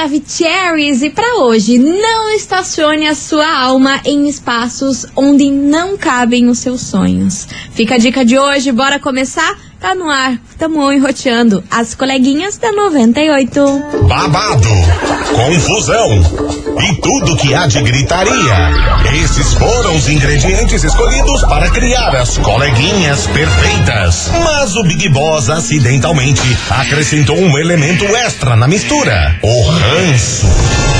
Maravicheries e para hoje, não estacione a sua alma em espaços onde não cabem os seus sonhos. Fica a dica de hoje, bora começar? Tá no ar, tamo enroteando as coleguinhas da 98. Babado, confusão e tudo que há de gritaria. Esses foram os ingredientes escolhidos para criar as coleguinhas perfeitas. Mas o Big Boss acidentalmente acrescentou um elemento extra na mistura: o ranço.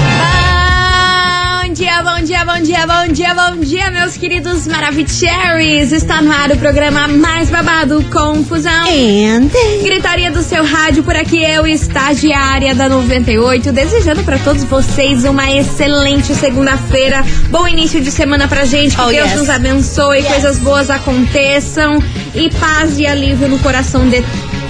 Bom dia, bom dia, bom dia, bom dia, bom dia, meus queridos Maravicheries. Está no ar o programa mais babado, Confusão. And... Gritaria do seu rádio, por aqui eu, estagiária da 98, desejando para todos vocês uma excelente segunda-feira. Bom início de semana pra gente, que Oh, Deus yes. nos abençoe, Yes. coisas boas aconteçam e paz e alívio no coração de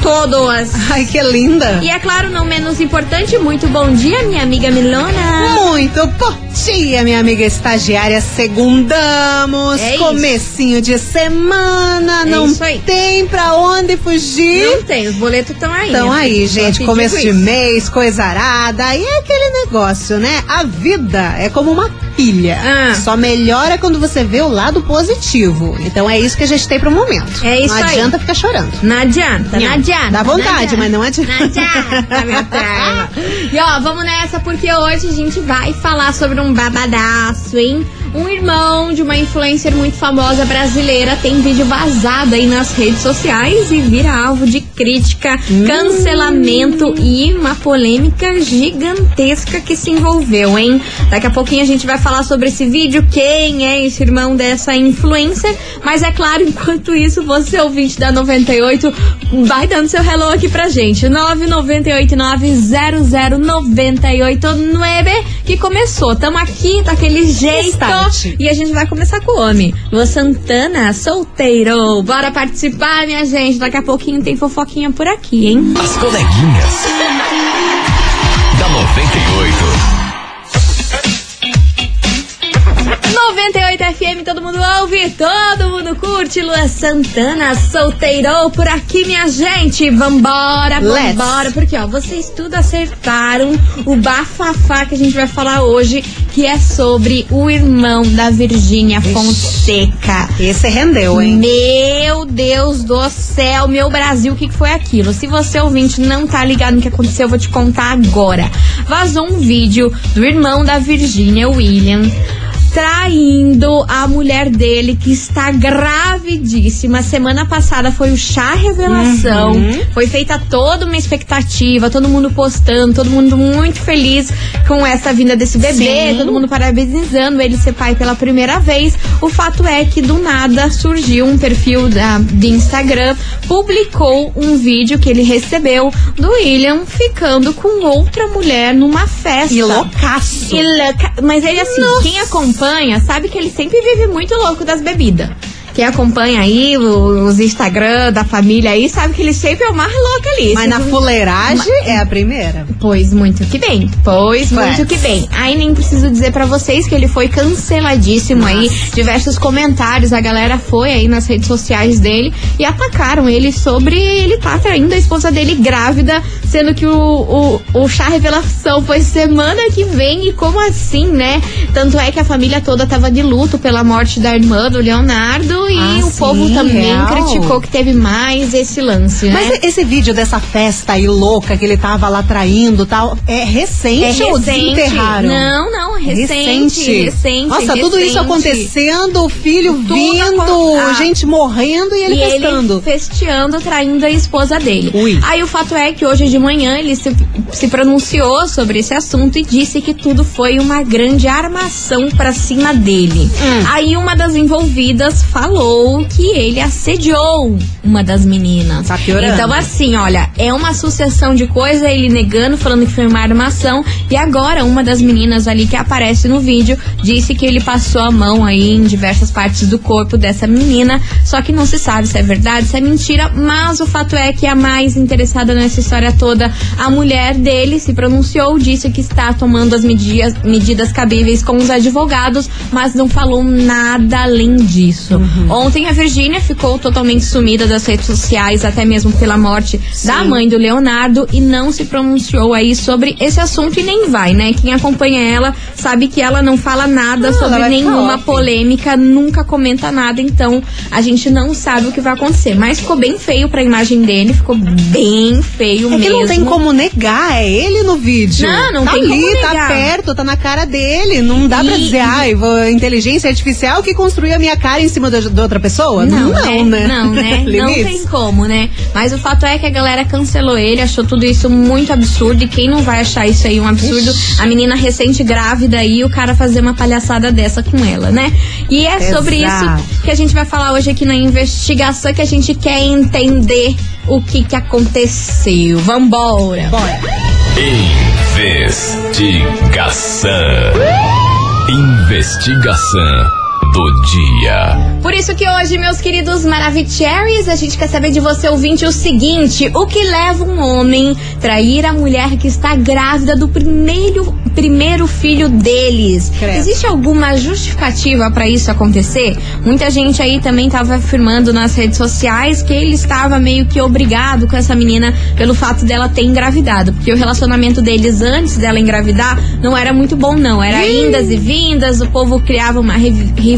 todos. Ai, que linda. E é claro, não menos importante, muito bom dia, minha amiga Milona. Muito bom dia, minha amiga estagiária. Segundamos. É isso. Comecinho de semana. É não isso tem pra onde fugir. Não tem, os boletos estão aí. Então minha aí, gente, te começo de isso. mês, coisa arada. Aí é aquele negócio, né? A vida é como uma pilha. Ah. Só melhora quando você vê o lado positivo. Então é isso que a gente tem pro momento. É isso Não aí. adianta ficar chorando. Não adianta, não Não. adianta. Dá vontade, mas não adianta. Não adianta, terra. E ó, vamos nessa porque hoje a gente vai falar sobre um babadaço, hein? Um irmão de uma influencer muito famosa brasileira tem vídeo vazado aí nas redes sociais e vira alvo de crítica, cancelamento e uma polêmica gigantesca que se envolveu, hein? Daqui a pouquinho a gente vai falar sobre esse vídeo, quem é esse irmão dessa influencer. Mas é claro, enquanto isso, você ouvinte da 98, vai dando seu hello aqui pra gente. 998900989 que começou. Tamo aqui daquele jeito. Start. E a gente vai começar com o homem. Lua Santana, solteiro. Bora participar, minha gente. Daqui a pouquinho tem fofoquinha por aqui, hein? As coleguinhas. da 98. FM, todo mundo ouve, todo mundo curte. Lua Santana, solteirou por aqui, minha gente. Vambora, Let's. vambora. Porque, ó, vocês tudo acertaram o bafafá que a gente vai falar hoje, que é sobre o irmão da Virgínia Fonseca. Esse rendeu, hein? Meu Deus do céu, meu Brasil, o que, que foi aquilo? Se você ouvinte não tá ligado no que aconteceu, eu vou te contar agora. Vazou um vídeo do irmão da Virgínia, William. Traindo a mulher dele, que está gravidíssima. Semana passada foi o chá revelação. Foi feita toda uma expectativa, todo mundo postando, todo mundo muito feliz com essa vinda desse bebê, Sim. todo mundo parabenizando ele ser pai pela primeira vez. O fato é que do nada surgiu um perfil da, de Instagram, publicou um vídeo que ele recebeu do William ficando com outra mulher numa festa. E loucaço. E louca- Mas ele, assim, quem acompanha sabe que ele sempre vive muito louco das bebidas. Quem acompanha aí os Instagram da família aí sabe que ele sempre é o mais louco ali. Mas na fuleiragem é a primeira. Pois muito que bem. Pois muito que bem. Aí nem preciso dizer pra vocês que ele foi canceladíssimo aí. Diversos comentários, a galera foi aí nas redes sociais dele e atacaram ele sobre ele tá traindo a esposa dele grávida, sendo que o, o, o chá revelação foi semana que vem e como assim, né? Tanto é que a família toda tava de luto pela morte da irmã do Leonardo e Ah, o sim, povo também real. criticou que teve mais esse lance, né? Mas esse vídeo dessa festa aí louca que ele tava lá traindo e tal, é recente, ou desenterraram? Não, não, recente. Recente. Nossa, tudo isso recente. acontecendo, o filho Tudo vindo, acon- ah. gente morrendo e ele e festando. ele festeando, traindo a esposa dele. Ui. Aí o fato é que hoje de manhã ele se, se pronunciou sobre esse assunto e disse que tudo foi uma grande armação pra cima dele. Hum. Aí uma das envolvidas falou falou que ele assediou uma das meninas. Tá piorando. Então, assim, olha, é uma sucessão de coisa, ele negando, falando que foi uma armação. E agora, uma das meninas ali que aparece no vídeo disse que ele passou a mão aí em diversas partes do corpo dessa menina. Só que não se sabe se é verdade, se é mentira. Mas o fato é que a mais interessada nessa história toda, a mulher dele se pronunciou, disse que está tomando as medidas, medidas cabíveis com os advogados, mas não falou nada além disso. Ontem a Virgínia ficou totalmente sumida das redes sociais, até mesmo pela morte da mãe do Leonardo, e não se pronunciou aí sobre esse assunto e nem vai, né? Quem acompanha ela sabe que ela não fala nada ela sobre ficar nenhuma polêmica, nunca comenta nada, então a gente não sabe o que vai acontecer. Mas ficou bem feio pra imagem dele, ficou bem feio É que mesmo. não tem como negar, é ele no vídeo. Não, não tá tem ali, como tá negar. perto, tá na cara dele. Não dá pra E- dizer, ai, vou- inteligência artificial que construiu a minha cara em cima da, da outra pessoa? Não, não né? né? Não, né? não tem como, né? Mas o fato é que a galera cancelou ele, achou tudo isso muito absurdo. E quem não vai achar isso aí um absurdo? A menina recente grávida aí, o cara fazer uma palhaçada dessa com ela, né? E é sobre Exato. isso que a gente vai falar hoje aqui na investigação, que a gente quer entender o que que aconteceu. Vambora! Bora. Investigação. Investigação do dia. Por isso que hoje, meus queridos Maravicheries, a gente quer saber de você, ouvinte, o seguinte: o que leva um homem trair a mulher que está grávida do primeiro, primeiro filho deles? Credo. Existe alguma justificativa para isso acontecer? Muita gente aí também estava afirmando nas redes sociais que ele estava meio que obrigado com essa menina pelo fato dela ter engravidado, porque o relacionamento deles antes dela engravidar não era muito bom, não. Era indas e vindas, o povo criava uma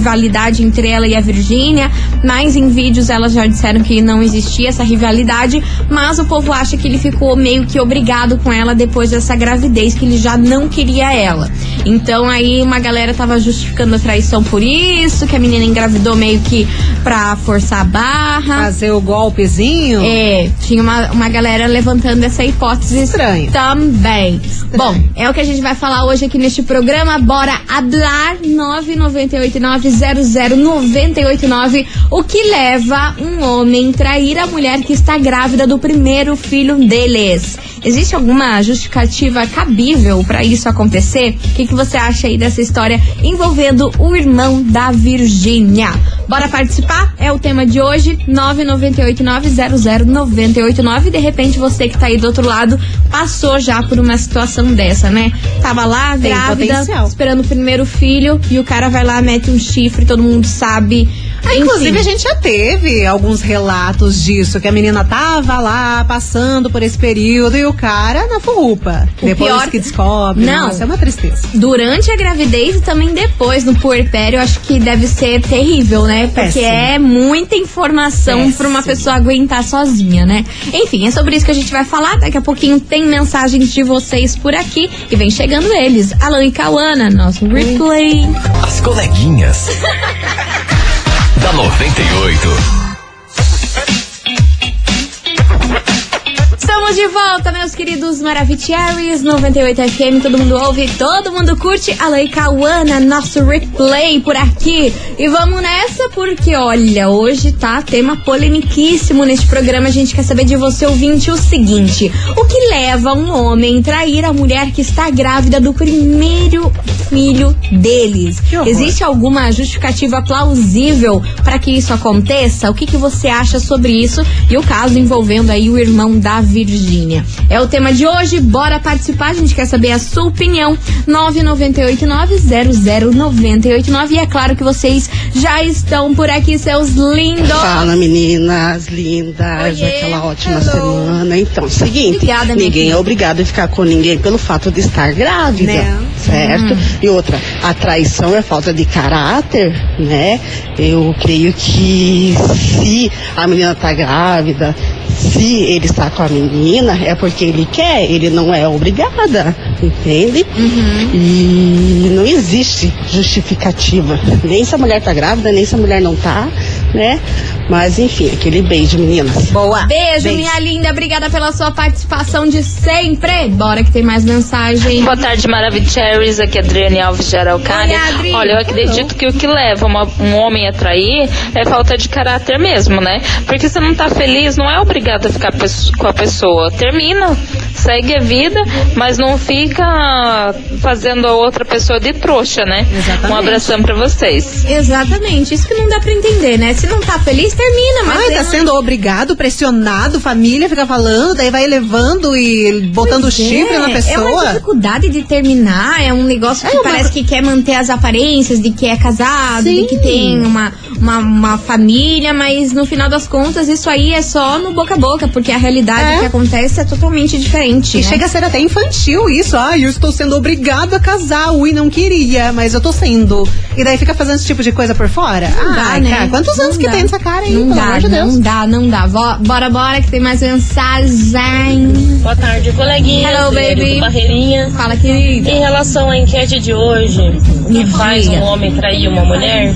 rivalidade entre ela e a Virgínia, mas em vídeos elas já disseram que não existia essa rivalidade, mas o povo acha que ele ficou meio que obrigado com ela depois dessa gravidez, que ele já não queria ela. Então aí uma galera tava justificando a traição por isso, que a menina engravidou meio que pra forçar a barra. Fazer o golpezinho. É, tinha uma, uma galera levantando essa hipótese Estranho. também. Bom, é o que a gente vai falar hoje aqui neste programa. Bora hablar 998900989. O que leva um homem trair a mulher que está grávida do primeiro filho deles? Existe alguma justificativa cabível para isso acontecer? O que, que você acha aí dessa história envolvendo o irmão da Virgínia? Bora participar? É o tema de hoje, 998900989. De repente você que tá aí do outro lado passou já por uma situação dessa, né? Tava lá, Tem grávida, potencial. esperando o primeiro filho e o cara vai lá, mete um chifre, todo mundo sabe. Ah, inclusive, a gente já teve alguns relatos disso, que a menina tava lá passando por esse período e o cara na furrupa. O Depois pior- que descobre. Não. Nossa, é uma tristeza. Durante a gravidez e também depois, no puerpério, acho que deve ser terrível, né? Porque Péssimo. é muita informação Péssimo. pra uma pessoa aguentar sozinha, né? Enfim, é sobre isso que a gente vai falar. Daqui a pouquinho tem mensagens de vocês por aqui. E vem chegando eles. Alan e Cauana, nosso replay. As coleguinhas. da 98. Estamos de volta, meus queridos Maravicheries 98 FM, todo mundo ouve, todo mundo curte. Alô, Cauana, nosso replay por aqui. E vamos nessa porque, olha, hoje tá tema polemiquíssimo neste programa. A gente quer saber de você, ouvinte, o seguinte: o que leva um homem a trair a mulher que está grávida do primeiro filho deles? Existe alguma justificativa plausível para que isso aconteça? O que, que você acha sobre isso? E o caso envolvendo aí o irmão da Virgínia. É o tema de hoje, bora participar, a gente quer saber a sua opinião. 998900989 e é claro que vocês já estão por aqui, seus lindos. Fala meninas lindas, Oiê, aquela ótima hello. semana. Então, seguinte, Obrigada, ninguém é obrigado a ficar com ninguém pelo fato de estar grávida, Né? certo? E outra, a traição é falta de caráter, né? Eu creio que se a menina tá grávida, se ele está com a menina, é porque ele quer, ele não é obrigada, entende? E não existe justificativa. Nem se a mulher tá grávida, nem se a mulher não tá. Né? Mas enfim, aquele beijo, meninas. Boa. Beijo, minha linda. Obrigada pela sua participação de sempre. Bora que tem mais mensagem. Boa tarde, Maravicheries. Aqui é Adriane Alves de Araucária. Adri. Olha, eu acredito que o que leva uma- um homem a trair é falta de caráter mesmo, né? Porque se não tá feliz, não é obrigado a ficar com a pessoa. Termina, segue a vida, mas não fica fazendo a outra pessoa de trouxa, né? Exatamente. Um abração pra vocês. Exatamente, isso que não dá pra entender, né? Se não tá feliz, termina, mas. Ai, tá não- sendo obrigado, pressionado, família fica falando, daí vai levando e botando é, chifre na É uma pessoa. dificuldade de terminar, é um negócio que É uma- parece que quer manter as aparências de que é casado, Sim. de que tem uma, uma, uma família, mas no final das contas isso aí é só no boca a boca, porque a realidade É. que acontece é totalmente diferente. E né? chega a ser até infantil isso. Ai, eu estou sendo obrigado a casar. Ui, não queria, mas eu tô sendo. E daí fica fazendo esse tipo de coisa por fora? Não dá, Ai, né? cara, quantos anos Não que dá. tem essa cara aí, Não pelo dá, amor de Deus? não dá, não dá. Bora, bora, que tem mais mensagem. Boa tarde, coleguinha. Hello, baby. Barreirinha. Fala, querida. Em relação à enquete de hoje, o que faz um homem trair uma mulher,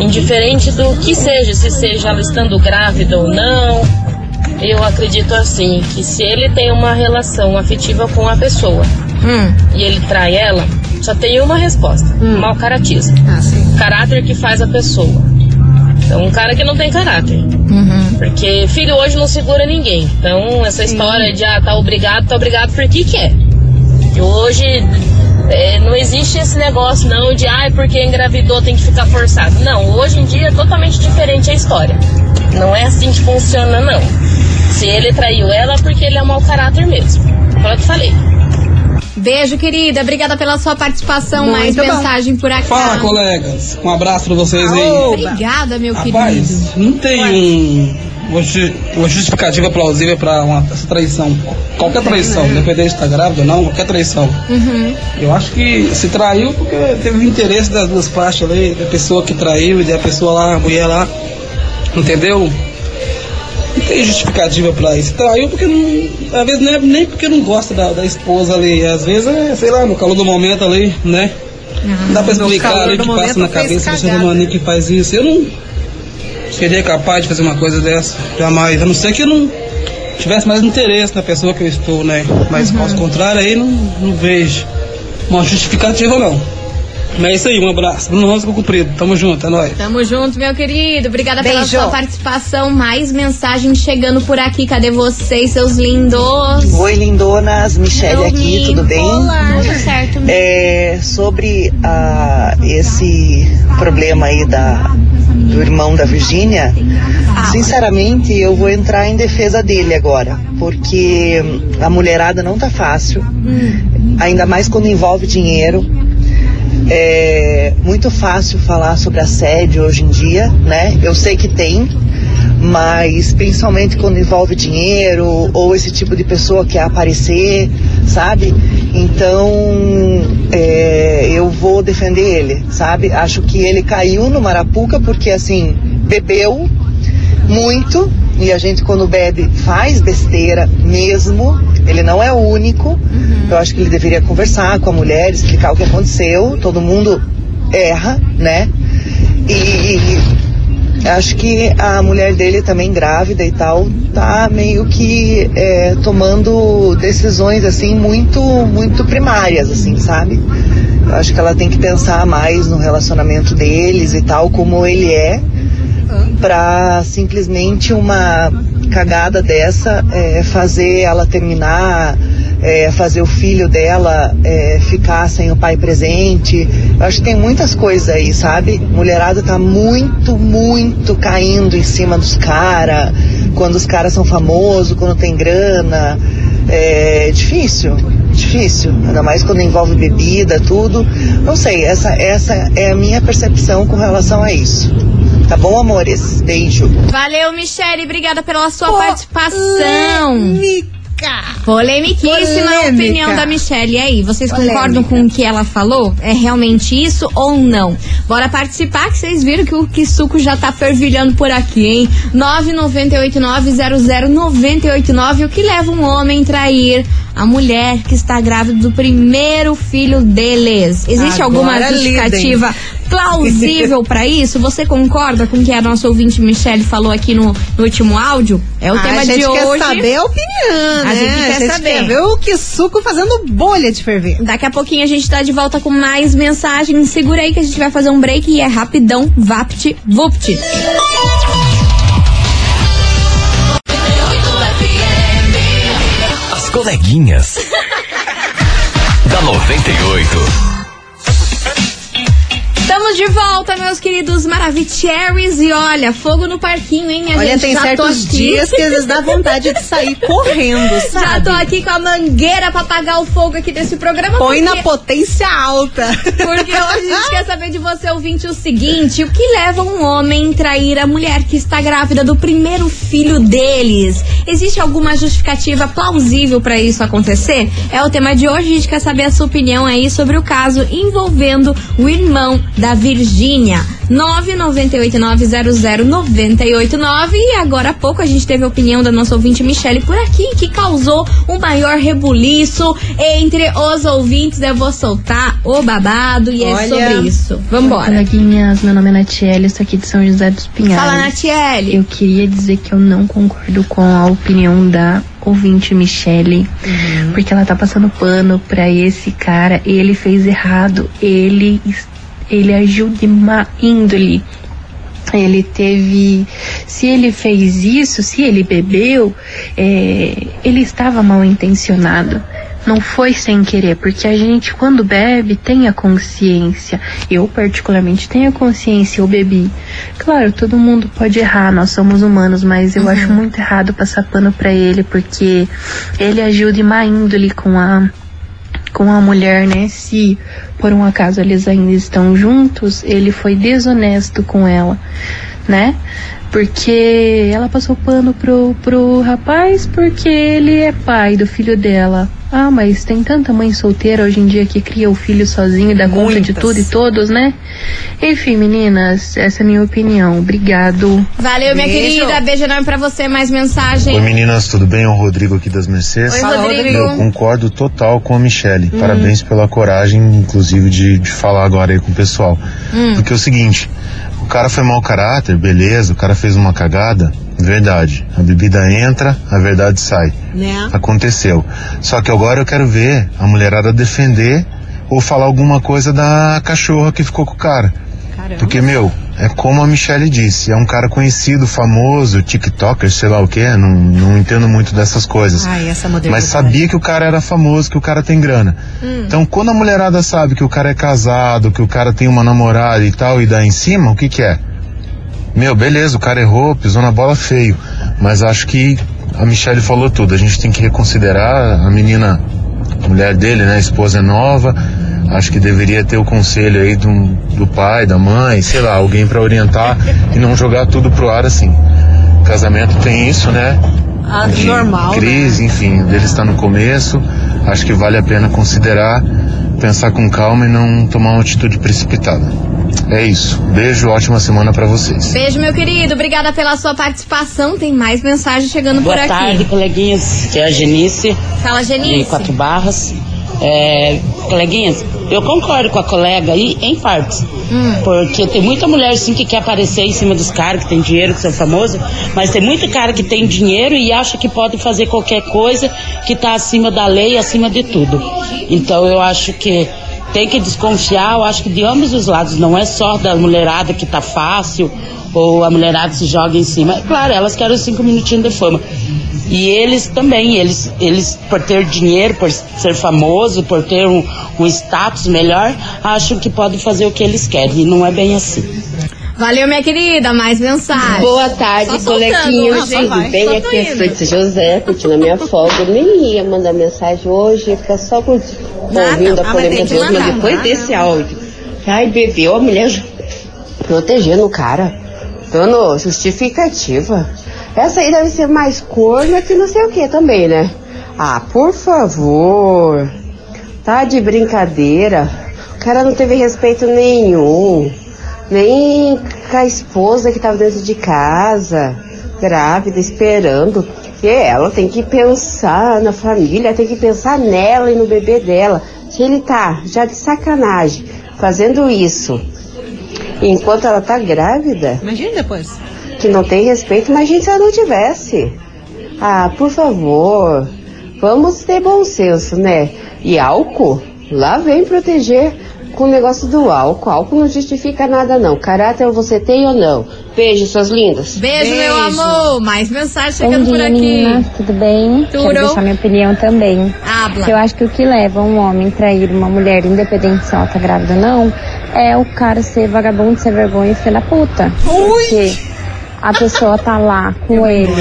indiferente do que seja, se seja ela estando grávida ou não, eu acredito assim, que se ele tem uma relação afetiva com a pessoa Hum, e ele trai ela, só tem uma resposta: mau caratismo. Ah, sim. Caráter que faz a pessoa. Então, um cara que não tem caráter. uhum. Porque filho hoje não segura ninguém. Então, essa história de ah, tá obrigado, tá obrigado por que quer. E hoje é, não existe esse negócio não de ah, porque engravidou tem que ficar forçado. Não, hoje em dia é totalmente diferente a história. Não é assim que funciona, não. Se ele traiu ela, é porque ele é mau caráter mesmo. Foi o que falei. Beijo, querida. Obrigada pela sua participação. Muito mais bom. mensagem por aqui. Fala, colegas. Um abraço pra vocês aí. Obrigada, meu querido. Rapaz, não tem um, uma ju- uma justificativa plausível pra uma, essa traição. Qualquer traição, independente de estar grávida ou não, qualquer traição. Uhum. Eu acho que se traiu porque teve o interesse das duas partes ali, da pessoa que traiu e da pessoa lá, a mulher lá. Entendeu? Não tem justificativa pra isso. Traiu porque não. Às vezes não é nem porque não gosta da, da esposa ali. Às vezes é, sei lá, no calor do momento ali, né? Não dá pra explicar ali o que passa na cabeça ser cagada. humano que faz isso. Eu não seria capaz de fazer uma coisa dessa, jamais. A não ser que eu não tivesse mais interesse na pessoa que eu estou, né? Mas Uhum. caso contrário, aí não, não vejo uma justificativa, não. Mas é isso aí, um abraço. Bruno Rosa com cumprido. Tamo junto, é nóis. Tamo junto, meu querido. Obrigada pela Beijo. sua participação. Mais mensagem chegando por aqui. Cadê vocês, seus lindos? Oi, lindonas, Michelle aqui, tudo bem? Olá, tudo certo. É, sobre ah, esse problema aí da, do irmão da Virgínia, sinceramente eu vou entrar em defesa dele agora, porque a mulherada não tá fácil, ainda mais quando envolve dinheiro. É muito fácil falar sobre assédio hoje em dia, né? Eu sei que tem, mas principalmente quando envolve dinheiro ou esse tipo de pessoa que quer aparecer, sabe? Então é, eu vou defender ele, sabe? Acho que ele caiu no Marapuca porque assim bebeu muito e a gente quando bebe faz besteira mesmo. Ele não é o único. Eu acho que ele deveria conversar com a mulher, explicar o que aconteceu. Todo mundo erra, né? E acho que a mulher dele também grávida e tal tá meio que é, tomando decisões assim muito muito primárias assim sabe? Eu acho que ela tem que pensar mais no relacionamento deles e tal como ele é pra simplesmente uma cagada dessa é, fazer ela terminar é, fazer o filho dela é, ficar sem o pai presente. Eu acho que tem muitas coisas aí, sabe? Mulherada tá muito, muito caindo em cima dos caras, quando os caras são famosos, quando tem grana. É difícil, difícil. Ainda mais quando envolve bebida, tudo. Não sei, essa, essa é a minha percepção com relação a isso. Tá bom, amores? Beijo. Valeu, Michele. Obrigada pela sua participação. Polêmica. Polemiquíssima Polêmica. opinião da Michelle. E aí, vocês Polêmica. concordam com o que ela falou? É realmente isso ou não? Bora participar que vocês viram que o que suco já tá fervilhando por aqui, hein? 998900989. O que leva um homem a trair a mulher que está grávida do primeiro filho deles. Existe alguma Agora justificativa plausível pra isso? Você concorda com o que a nossa ouvinte Michelle falou aqui no, no último áudio? É o Ah, tema a gente de quer hoje. saber a opinião, A né? gente quer saber. quer ver o que suco fazendo bolha de ferver. Daqui a pouquinho a gente tá de volta com mais mensagens. Segura aí que a gente vai fazer um break e é rapidão, vapt, vupt. Coleguinhas. da 98. Estamos de volta, meus queridos Maravicheries. E olha, fogo no parquinho, hein, minha Olha, gente? tem Já certos dias que às vezes dá vontade de sair correndo, sabe? Já tô aqui com a mangueira pra apagar o fogo aqui desse programa. Põe porque- na potência alta. Porque hoje a gente quer saber de você, ouvinte, o seguinte: o que leva um homem a trair a mulher que está grávida do primeiro filho deles? Existe alguma justificativa plausível pra isso acontecer? É o tema de hoje. A gente quer saber a sua opinião aí sobre o caso envolvendo o irmão da Virgínia. 998900989 e agora há pouco a gente teve a opinião da nossa ouvinte Michele por aqui que causou um maior rebuliço entre os ouvintes. Eu vou soltar o babado e é Olha. sobre isso. Vambora. Coleguinhas, meu nome é Natiele, estou aqui de São José dos Pinhais. Fala, Natiele. Eu queria dizer que eu não concordo com a opinião da ouvinte Michele, Uhum. porque ela tá passando pano pra esse cara, ele fez errado, ele, ele agiu de má índole. Ele teve. Se ele fez isso, se ele bebeu, é, ele estava mal intencionado. Não foi sem querer, porque a gente, quando bebe, tem a consciência. Eu, particularmente, tenho a consciência, eu bebi. Claro, todo mundo pode errar, nós somos humanos, mas eu acho muito errado passar pano pra ele, porque ele agiu de má índole com a com a mulher, né? Se por um acaso eles ainda estão juntos, ele foi desonesto com ela, né? Porque ela passou pano pro, pro rapaz porque ele é pai do filho dela. Ah, mas tem tanta mãe solteira hoje em dia que cria o filho sozinho e dá conta de Muitas. tudo e todos, né? Enfim, meninas, essa é a minha opinião. Obrigado. Valeu, minha Beijo. querida. Beijo enorme pra você. Mais mensagem. Oi meninas, tudo bem? É o Rodrigo aqui das Mercedes. Oi, Fala, Rodrigo. Eu concordo total com a Michelle. Parabéns pela coragem, inclusive, de, de falar agora aí com o pessoal. Porque é o seguinte, o cara foi mau caráter, beleza, o cara fez uma cagada, verdade. A bebida entra, a verdade sai. Né? Aconteceu. Só que agora eu quero ver a mulherada defender ou falar alguma coisa da cachorra que ficou com o cara. Caramba. Porque, meu, é como a Michelle disse, é um cara conhecido, famoso, TikToker, sei lá o que, não, não entendo muito dessas coisas. Ai, essa modernidade. Mas sabia que o cara era famoso, que o cara tem grana. Então, quando a mulherada sabe que o cara é casado, que o cara tem uma namorada e tal, e dá em cima, o que que é? Meu, beleza, o cara errou, pisou na bola feio. Mas acho que a Michelle falou tudo. A gente tem que reconsiderar a menina, a mulher dele, né? A esposa é nova. Acho que deveria ter o conselho aí do, do pai, da mãe, sei lá, alguém pra orientar e não jogar tudo pro ar assim. Casamento tem isso, né? Ah, de normal, crise, enfim, dele está no começo. Acho que vale a pena considerar, pensar com calma e não tomar uma atitude precipitada. É isso. Beijo, ótima semana pra vocês. Beijo, meu querido. Obrigada pela sua participação. Tem mais mensagem chegando Boa por aqui. tarde, coleguinhas. Que é a Genice, Fala, de Genice. Quatro Barras. É, coleguinhas, eu concordo com a colega aí em partes. Porque tem muita mulher sim que quer aparecer em cima dos caras que tem dinheiro, que são famosos, mas tem muito cara que tem dinheiro e acha que pode fazer qualquer coisa que tá acima da lei, acima de tudo. Então eu acho que tem que desconfiar, eu acho que de ambos os lados, não é só da mulherada que tá fácil ou a mulherada se joga em cima. Claro, elas querem os cinco minutinhos de fama. E eles também, eles, eles por ter dinheiro, por ser famoso, por ter um, um status melhor, acham que podem fazer o que eles querem. E não é bem assim. Valeu, minha querida. Mais mensagem. Boa tarde, só Tudo bem? Só Aqui é. Fritz José, curtindo a minha folga. Nem ia mandar mensagem hoje, ficar só curtindo, Nada. ouvindo Ah, a mas polêmica de hoje, mas depois desse áudio. Ai, bebeu, a mulher protegendo o cara, dando justificativa. Essa aí deve ser mais corna que não sei o que também, né? Ah, por favor. Tá de brincadeira. O cara não teve respeito nenhum. Nem com a esposa que tava dentro de casa, grávida, esperando. Porque ela tem que pensar na família, tem que pensar nela e no bebê dela. Se ele tá já de sacanagem fazendo isso enquanto ela tá grávida, Imagina depois. Que não tem respeito, imagina se ela não tivesse. Ah, por favor, vamos ter bom senso, né? E álcool, lá vem proteger com o negócio do álcool. Álcool não justifica nada, não. Caráter você tem ou não? Beijo, suas lindas. Beijo, meu amor. Mais mensagem chegando Bom por dia, aqui. meninas. Tudo bem? Tudo. Quero deixar minha opinião também. Habla. Eu acho que o que leva um homem a trair uma mulher, independente se ela tá grávida ou não, é o cara ser vagabundo, ser vergonha e ser da puta. Porque a pessoa tá lá com ele,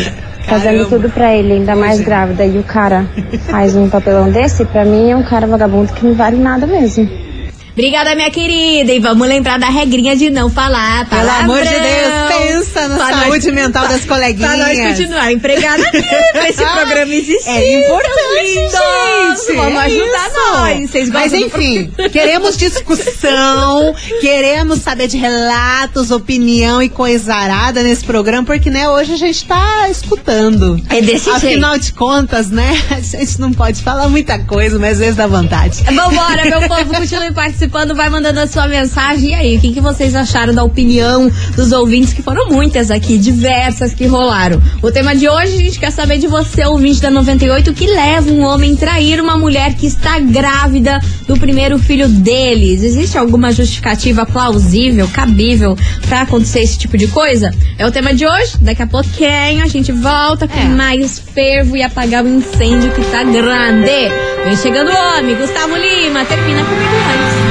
fazendo tudo pra ele, ainda mais grávida, e o cara faz um papelão desse, pra mim é um cara vagabundo que não vale nada mesmo. Obrigada, minha querida. E vamos lembrar da regrinha de não falar Pelo palavrão. amor de Deus, pensa na Pra saúde nós- mental das coleguinhas. Pra nós continuar empregada aqui, pra esse programa existir. É importante, gente. Vamos é ajudar isso. nós. Vocês Mas do enfim, queremos discussão, queremos saber de relatos, opinião e coisa arada nesse programa, porque né, hoje a gente tá escutando. É desse Afinal de contas, né, a gente não pode falar muita coisa, mas às vezes dá vontade. Vambora, meu povo, continue participando, vai mandando a sua mensagem. E aí, o que, que vocês acharam da opinião dos ouvintes, que foram muitas aqui, diversas que rolaram? O tema de hoje, a gente quer saber de você, ouvinte da 98, o que leva um homem a trair uma mulher que está grávida do primeiro filho deles. Existe alguma justificativa plausível, cabível pra acontecer esse tipo de coisa? É o tema de hoje. Daqui a pouquinho a gente volta com mais fervo e apagar o incêndio que tá grande. Vem chegando o homem, Gustavo Lima, termina comigo antes.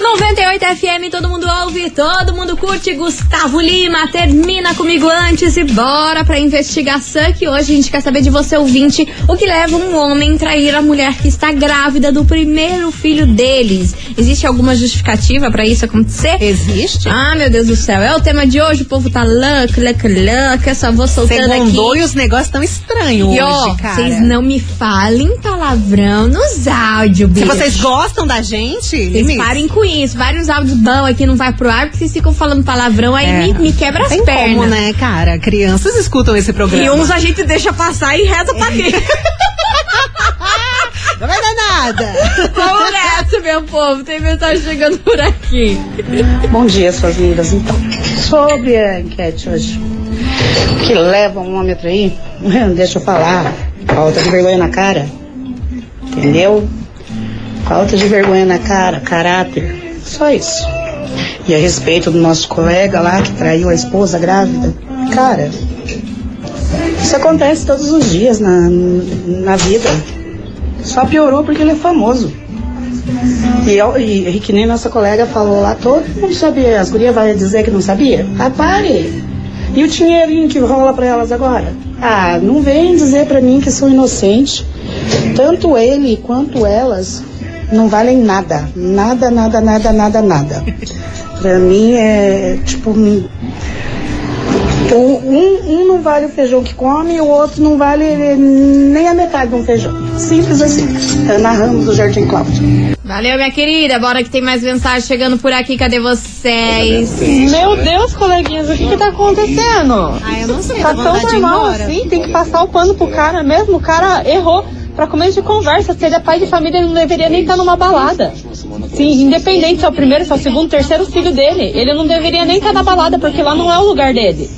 98 FM, todo mundo ouve, todo mundo curte. Gustavo Lima, termina comigo antes e bora pra investigação que hoje a gente quer saber de você, ouvinte, o que leva um homem a trair a mulher que está grávida do primeiro filho deles. Existe alguma justificativa pra isso acontecer? Existe. Ah, meu Deus do céu. É o tema de hoje, o povo tá louco, louco, louco. Eu só vou soltando Segundou aqui. e os negócios tão estranhos E ó, hoje, cara. vocês não me falem palavrão nos áudios, Se bicho. vocês gostam da gente, Vocês parem com isso. Vários áudios bons aqui não vai pro ar porque vocês ficam falando palavrão, aí É. me, me quebra as Tem pernas. como, né, cara? Crianças escutam esse programa. E uns a gente deixa passar e reza pra quê? Não vai dar nada. Vamos nessa, meu povo. Tem mensagem chegando por aqui. Bom dia, suas lindas. Então, sobre a enquete hoje, o que leva um homem a trair? Deixa eu falar. Falta de vergonha na cara. Entendeu? Falta de vergonha na cara, caráter. Só isso. E a respeito do nosso colega lá que traiu a esposa grávida. Cara, isso acontece todos os dias na, na vida. Só piorou porque ele é famoso. E, eu- e, e que nem nossa colega falou lá, todo mundo sabia. As gurias vai dizer que não sabia? Ah, pare! E o dinheirinho que rola pra elas agora? Ah, não vem dizer pra mim que sou inocente. Tanto ele quanto elas não valem nada. Nada, nada, nada, nada, nada. Pra mim é tipo. Um, um, um não vale o feijão que come e o outro não vale eh, nem a metade de um feijão. Simples assim. Ana Ramos do Jardim Cláudio. Valeu, minha querida. Bora que tem mais mensagem chegando por aqui. Cadê vocês? Meu Deus, coleguinhas, o que que tá acontecendo? Ah, eu não sei, Tá tão normal assim, tem que passar o pano pro cara mesmo. O cara errou. Pra começo de conversa, se ele é pai de família, ele não deveria nem estar numa balada. Sim, independente se é o primeiro, se é o segundo, terceiro filho dele. Ele não deveria nem estar na balada, porque lá não é o lugar dele.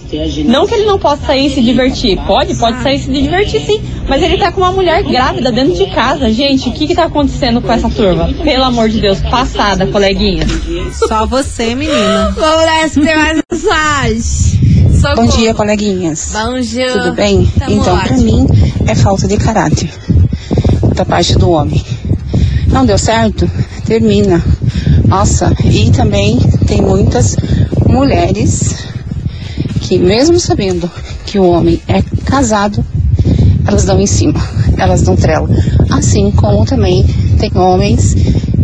Não que ele não possa sair e se divertir. Pode, pode sair e se divertir sim. Mas ele tá com uma mulher grávida dentro de casa. Gente, o que que tá acontecendo com essa turma? Pelo amor de Deus, passada, coleguinha. Só você, menina. Vamos nessa, tem mais mensagem. Bom dia, coleguinhas. Bom dia. Tudo bem? Tamo então, pra ótimo. mim, é falta de caráter da parte do homem. Não deu certo? Termina. Nossa, e também tem muitas mulheres que, mesmo sabendo que o homem é casado, elas dão em cima, elas dão trela. Assim como também tem homens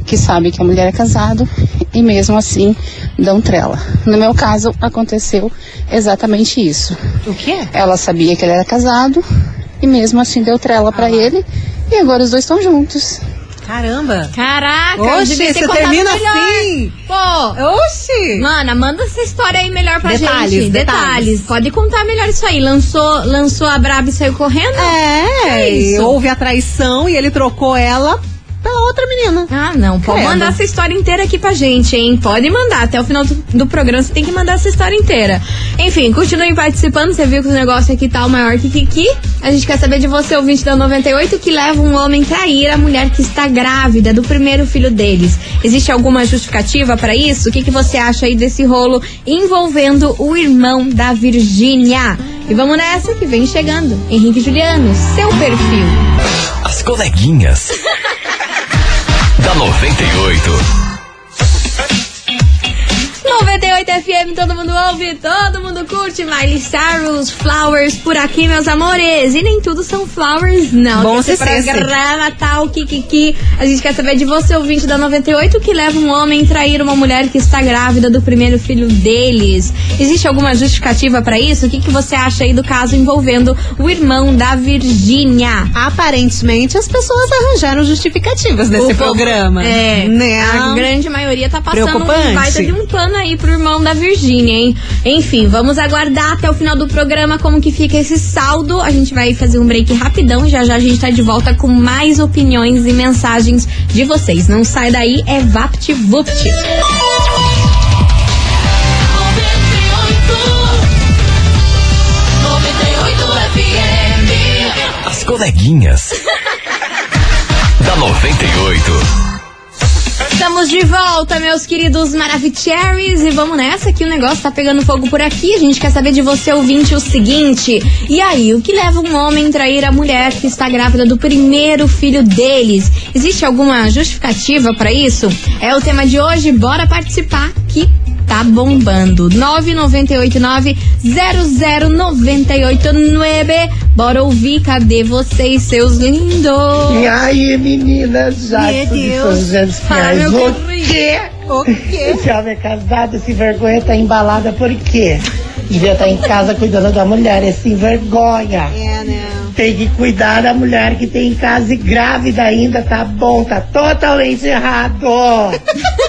que sabem que a mulher é casado e mesmo assim dão trela. No meu caso, aconteceu exatamente isso. O quê? Ela sabia que ele era casado e mesmo assim deu trela pra ele e agora os dois estão juntos. Caramba. Caraca, Oxi, você termina melhor. assim? Pô. Oxi. Mana, manda essa história aí melhor pra Detalhes, gente. detalhes. Pode contar melhor isso aí. Lançou, lançou a braba e saiu correndo? É, É e houve a traição e ele trocou ela pela outra menina. Ah, não. Pode Credo. mandar essa história inteira aqui pra gente, hein? Pode mandar. Até o final do, do programa você tem que mandar essa história inteira. Enfim, continue participando. Você viu que o negócio aqui tá o maior que Kiki. A gente quer saber de você, ouvinte da 98, que leva um homem trair a mulher que está grávida do primeiro filho deles. Existe alguma justificativa pra isso? O que, que você acha aí desse rolo envolvendo o irmão da Virgínia? E vamos nessa que vem chegando. Henrique Juliano, seu perfil. As coleguinhas. Da 98. 98 FM, todo mundo ouve, todo mundo curte. Miley Cyrus, Flowers por aqui, meus amores. E nem tudo são flowers, não. Bom Esse se sesse. programa tal, kikiki. A gente quer saber de você, ouvinte da 98, que leva um homem a trair uma mulher que está grávida do primeiro filho deles. Existe alguma justificativa pra isso? O que, que você acha aí do caso envolvendo o irmão da Virgínia? Aparentemente, as pessoas arranjaram justificativas nesse O programa. É, Né? a grande maioria tá passando um baita de um pano aí pro irmão da Virgínia, hein? Enfim, vamos aguardar até o final do programa como que fica esse saldo. A gente vai fazer um break rapidão, já já a gente tá de volta com mais opiniões e mensagens de vocês. Não sai daí, é VaptVupt. As coleguinhas. da 98. Estamos de volta, meus queridos Maravicheries, e vamos nessa que o negócio tá pegando fogo por aqui. A gente quer saber de você, ouvinte, o seguinte: e aí, o que leva um homem a trair a mulher que está grávida do primeiro filho deles? Existe alguma justificativa pra isso? É o tema de hoje, bora participar que tá bombando. 998900989. Bora ouvir, cadê vocês, seus lindos? E aí, meninas, já Meu Deus. Pinhais. meu O quê? O quê? Esse homem é casado, esse vergonha tá embalada por quê? Devia estar em casa cuidando da mulher, é sem vergonha. É, né? Tem que cuidar da mulher que tem em casa e grávida ainda, tá bom, tá totalmente errado.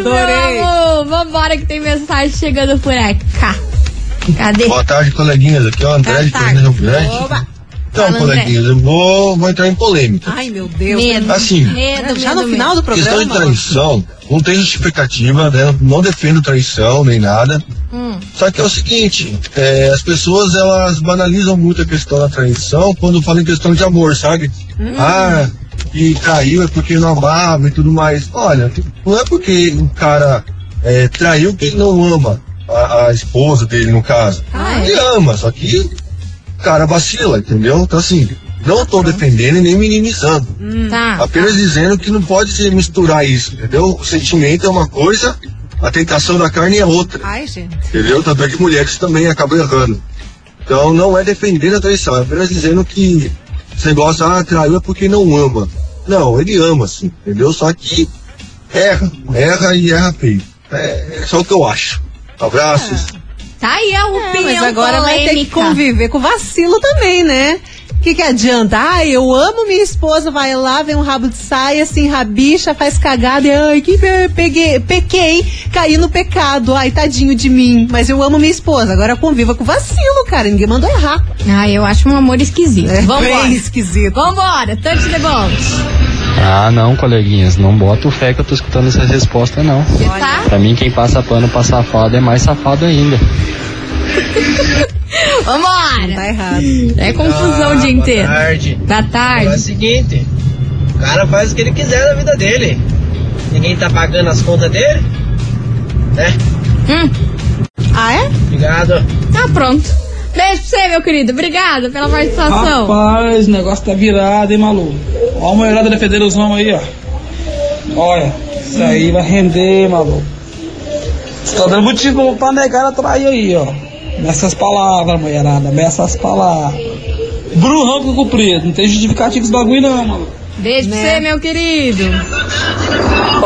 Adorei. meu amor! Vambora que tem mensagem chegando por cá. Cadê? Boa tarde, coleguinhas. Aqui é o André de Fernando Rio Grande. Então, Fala, coleguinhas, eu vou, vou entrar em polêmica. Ai, meu Deus. Medo. Assim, Medo, Já medo, no final do questão de programa? traição, não tem justificativa, né? Não defendo traição nem nada. Hum. Só que é o seguinte, é, as pessoas elas banalizam muito a questão da traição quando falam em questão de amor, sabe? Ah, e traiu é porque não amava e tudo mais. Olha, não é porque o cara é, traiu que ele não ama a, a esposa dele, no caso. Ele ama, só que o cara vacila, entendeu? Então assim, não tô defendendo e nem minimizando. Tá. Apenas dizendo que não pode se misturar isso, entendeu? O sentimento é uma coisa, a tentação da carne é outra. Ai, gente. Entendeu? Tanto é que mulheres também acabam errando. Então não é defender a traição, é apenas dizendo que esse negócio, ah, traiu é porque não ama. Não, ele ama, sim, entendeu? Só que erra, erra e erra feio. É, é só o que eu acho. Abraços. Tá aí a É, opinião mas agora vai ter que polêmica. conviver com vacilo também, né? O que, que adianta? Ai, eu amo minha esposa, vai lá, vem um rabo de saia, assim, rabicha, faz cagada e ai, que pe- peguei, pequei, caí no pecado, ai, tadinho de mim. Mas eu amo minha esposa, agora conviva com vacilo, cara, ninguém mandou errar. Ah, eu acho um amor esquisito. É Vambora. bem esquisito. Vambora, touch the boat. Ah, não, coleguinhas, não bota o fé que eu tô escutando essa resposta, não. tá? Pra mim, quem passa pano pra safado é mais safado ainda. Vambora. Tá errado. É confusão o dia inteiro. Boa tarde. Boa tarde. É o seguinte, o cara faz o que ele quiser na vida dele. Ninguém tá pagando as contas dele, né? Hum. Ah, é? Obrigado. Tá pronto. Beijo pra você, meu querido. Obrigada pela participação. Rapaz, o negócio tá virado, hein, maluco? Ó a mulherada defendendo os homens aí, ó. Olha, isso aí vai render, maluco. Você tá dando motivo pra negar a trair aí, ó. Nessas palavras, mulherada, nessas palavras. Burrão com comprido, não tem justificativo esse bagulho não, maluco. Beijo pra você, meu querido.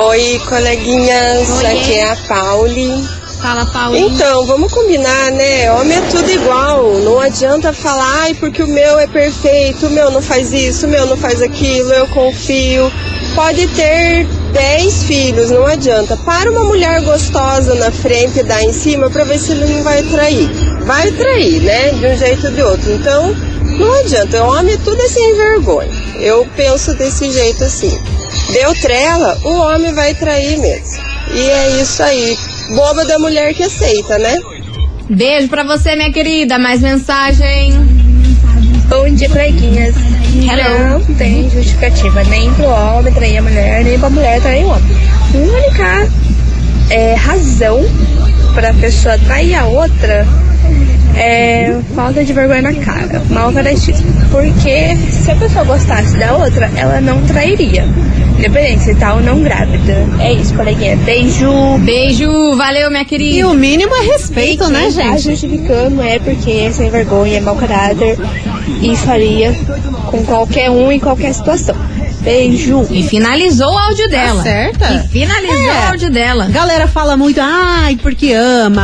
Oi, coleguinhas, Oi. aqui é a Pauli. Fala, Paulo. Então, vamos combinar, né? Homem é tudo igual. Não adianta falar, ai, porque o meu é perfeito, o meu não faz isso, o meu não faz aquilo, eu confio. Pode ter 10 filhos, não adianta. Para uma mulher gostosa na frente e dar em cima pra ver se ele não vai trair. Vai trair, né? De um jeito ou de outro. Então, não adianta. O homem tudo é sem vergonha. Eu penso desse jeito assim. Deu trela, o homem vai trair mesmo. E é isso aí. Boba da mulher que aceita, né? Beijo pra você, minha querida. Mais mensagem. Bom dia, coleguinhas. Hello. Não tem justificativa nem pro homem trair a mulher, nem pra mulher trair o homem. Única é, razão pra pessoa trair a outra é falta de vergonha na cara, mal caratismo. Porque se a pessoa gostasse da outra, ela não trairia. Independente se tá ou não grávida. É isso, coleguinha. Beijo. Beijo, valeu, minha querida. E o mínimo é respeito, né, Tá gente? justificando é porque é sem vergonha, é mau caráter e faria com qualquer um em qualquer situação. Beijo. E finalizou o áudio dela. Tá certa? E finalizou É. o áudio dela. Galera fala muito, ai, porque ama,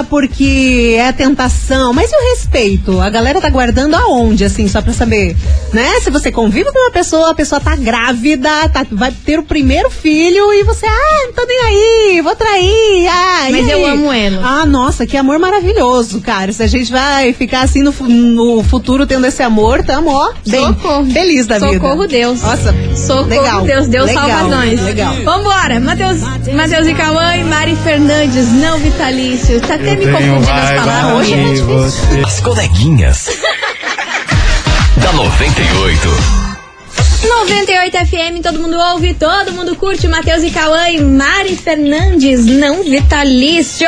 ah, porque é tentação. Mas e o respeito? A galera tá guardando aonde, assim, só pra saber, né? Se você convive com uma pessoa, a pessoa tá grávida, tá, vai ter o primeiro filho e você, ah, não tô nem aí, vou trair, ah, e Mas eu aí? amo ela. Ah, nossa, que amor maravilhoso, cara. Se a gente vai ficar assim no, no futuro tendo esse amor, tamo, ó, bem Socorro. feliz da vida. Socorro, Deus. Nossa, Socorro, legal. Deus, Deus legal, salva nós. Legal. Vambora, Matheus, Matheus e Cauã e Mari Fernandes, não vitalício. Tá até me confundindo as palavras. Hoje é. As coleguinhas. da 98. 98 FM, todo mundo ouve, todo mundo curte. Matheus e Cauã e Mari Fernandes, não vitalício.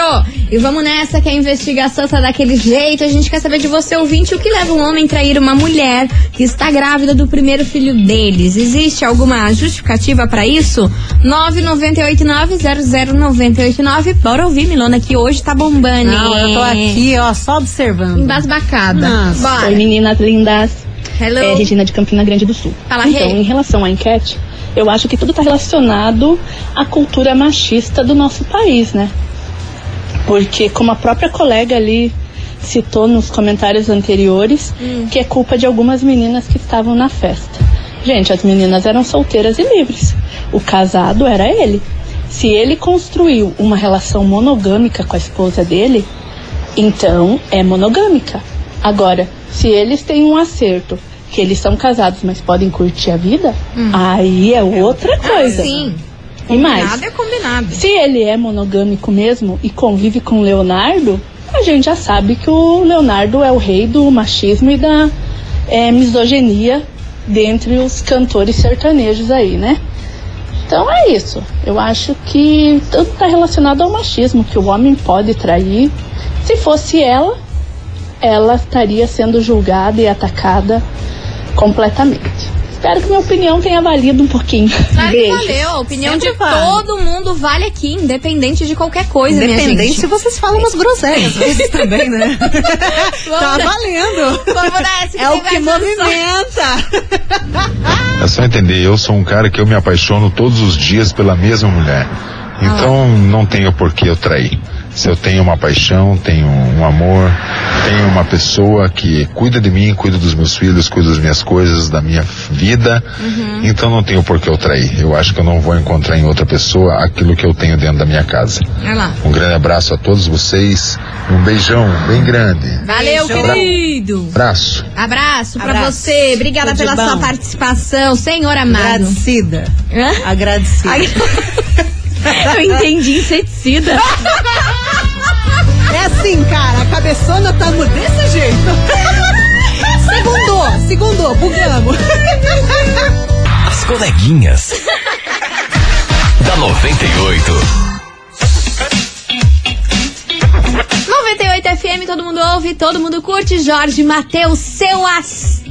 E vamos nessa que a investigação tá daquele jeito. A gente quer saber de você, ouvinte, o que leva um homem a trair uma mulher que está grávida do primeiro filho deles. Existe alguma justificativa pra isso? 998900989. Bora ouvir, Milona, que hoje tá bombando. Não, eu tô aqui, ó, só observando. Embasbacada. Nossa. Bora. Oi, meninas lindas. Hello. É Regina de Campina Grande do Sul. Fala, então, Rê. em relação à enquete, eu acho que tudo está relacionado à cultura machista do nosso país, né? Porque, como a própria colega ali citou nos comentários anteriores, Hum. que é culpa de algumas meninas que estavam na festa. Gente, as meninas eram solteiras e livres. O casado era ele. Se ele construiu uma relação monogâmica com a esposa dele, então é monogâmica. Agora, se eles têm um acerto, que eles são casados, mas podem curtir a vida, aí é outra coisa. Ah, sim. E mais, Combinado é combinado. se ele é monogâmico mesmo e convive com o Leonardo, a gente já sabe que o Leonardo é o rei do machismo e da é, misoginia dentre os cantores sertanejos aí, né? Então é isso. Eu acho que tudo está relacionado ao machismo, que o homem pode trair. Se fosse ela, ela estaria sendo julgada e atacada completamente. Espero que minha opinião tenha valido um pouquinho. Claro que valeu. A opinião Sempre de vale. todo mundo vale aqui, independente de qualquer coisa, minha Independente gente. se vocês falam umas groselhas, às vezes também, né? tá dar- valendo. Vamos nessa, É o que movimenta. É só entender, eu sou um cara que eu me apaixono todos os dias pela mesma mulher. Então não tenho por que eu trair. Se eu tenho uma paixão, tenho um amor, tenho uma pessoa que cuida de mim, cuida dos meus filhos, cuida das minhas coisas, da minha vida, então não tenho por que eu trair. Eu acho que eu não vou encontrar em outra pessoa aquilo que eu tenho dentro da minha casa. Um grande abraço a todos vocês, um beijão bem grande. Valeu, Beijo. querido. Abraço. Abraço pra Abraço. você. Obrigada Tudo pela bom. sua participação, senhor amado. Agradecida. Hã? Agradecida. Eu entendi inseticida. É assim, cara, a cabeçona tá desse jeito. Segundou, segundou, bugamos. As coleguinhas. da 98. 98 FM, todo mundo ouve, todo mundo curte. Jorge Mateus, seu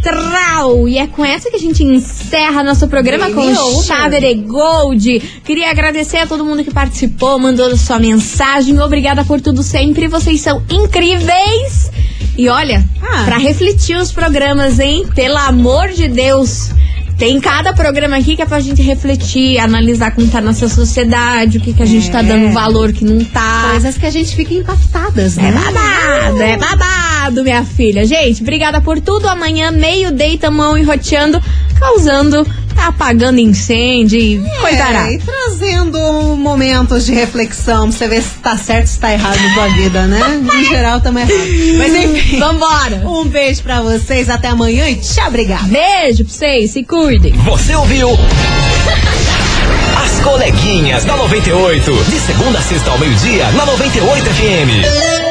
astral. E é com essa que a gente encerra nosso programa com chave de gold. Queria agradecer a todo mundo que participou, mandou sua mensagem. Obrigada por tudo sempre. Vocês são incríveis. E olha, Ah. pra refletir os programas, hein? Pelo amor de Deus. Tem cada programa aqui que é pra gente refletir, analisar como tá nossa sociedade, o que, que a gente tá É. dando valor que não tá. Coisas que a gente fica impactadas, né? É babado, é babado, minha filha. Gente, obrigada por tudo. Amanhã, meio-day, tamo enroteando, causando, tá apagando incêndio e coisa arada. É, e trazendo momentos de reflexão pra você ver se tá certo se tá errado na sua vida, né? Em geral, tamo errado. Mas enfim. Vambora. Um beijo pra vocês, até amanhã e tchau, obrigada. Beijo pra vocês, se cuidem. Você ouviu? As coleguinhas da 98. De segunda a sexta ao meio-dia, na 98 FM.